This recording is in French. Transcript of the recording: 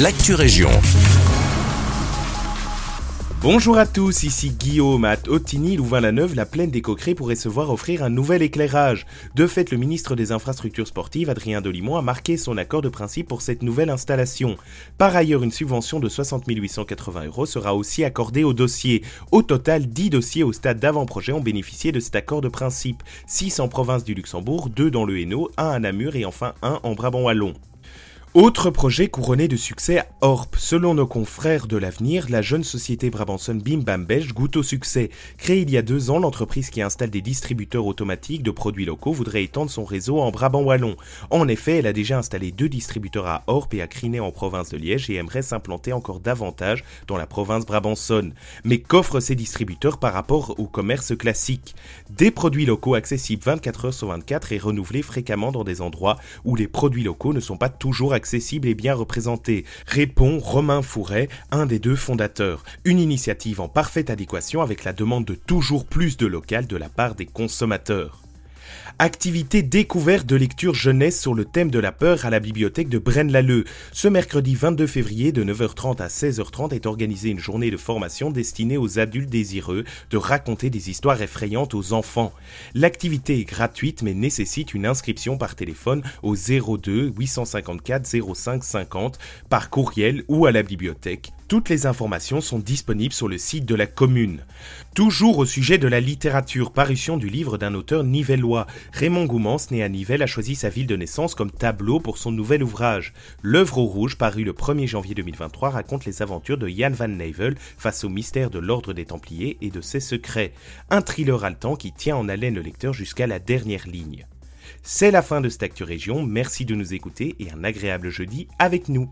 l'actu région. Bonjour à tous, ici Guillaume à Otigny, Louvain-la-Neuve, la plaine des Coquerets pourrait se voir offrir un nouvel éclairage. De fait, le ministre des Infrastructures sportives, Adrien Dolimont, a marqué son accord de principe pour cette nouvelle installation. Par ailleurs, une subvention de 60 880 euros sera aussi accordée au dossier. Au total, 10 dossiers au stade d'avant-projet ont bénéficié de cet accord de principe. 6 en province du Luxembourg, 2 dans le Hainaut, 1 à Namur et enfin 1 en Brabant-Wallon. Autre projet couronné de succès à Orp. Selon nos confrères de l'avenir, la jeune société brabançonne Bim Bam Belge goûte au succès. Créée il y a deux ans, l'entreprise qui installe des distributeurs automatiques de produits locaux voudrait étendre son réseau en Brabant-Wallon. En effet, elle a déjà installé deux distributeurs à Orp et à Criné en province de Liège et aimerait s'implanter encore davantage dans la province brabançonne. Mais qu'offrent ces distributeurs par rapport au commerce classique? Des produits locaux accessibles 24 heures sur 24 et renouvelés fréquemment dans des endroits où les produits locaux ne sont pas toujours accessibles accessible et bien représenté, répond Romain Fouret, un des deux fondateurs. Une initiative en parfaite adéquation avec la demande de toujours plus de local de la part des consommateurs. Activité découverte de lecture jeunesse sur le thème de la peur à la bibliothèque de Braine-l'Alleud. Ce mercredi 22 février de 9h30 à 16h30 est organisée une journée de formation destinée aux adultes désireux de raconter des histoires effrayantes aux enfants. L'activité est gratuite mais nécessite une inscription par téléphone au 02 854 05 50 par courriel ou à la bibliothèque toutes les informations sont disponibles sur le site de la commune. Toujours au sujet de la littérature, parution du livre d'un auteur nivellois. Raymond Goumans, né à Nivelles, a choisi sa ville de naissance comme tableau pour son nouvel ouvrage. L'œuvre au rouge, paru le 1er janvier 2023, raconte les aventures de Jan van Nevel face au mystère de l'ordre des Templiers et de ses secrets. Un thriller haletant qui tient en haleine le lecteur jusqu'à la dernière ligne. C'est la fin de cette merci de nous écouter et un agréable jeudi avec nous.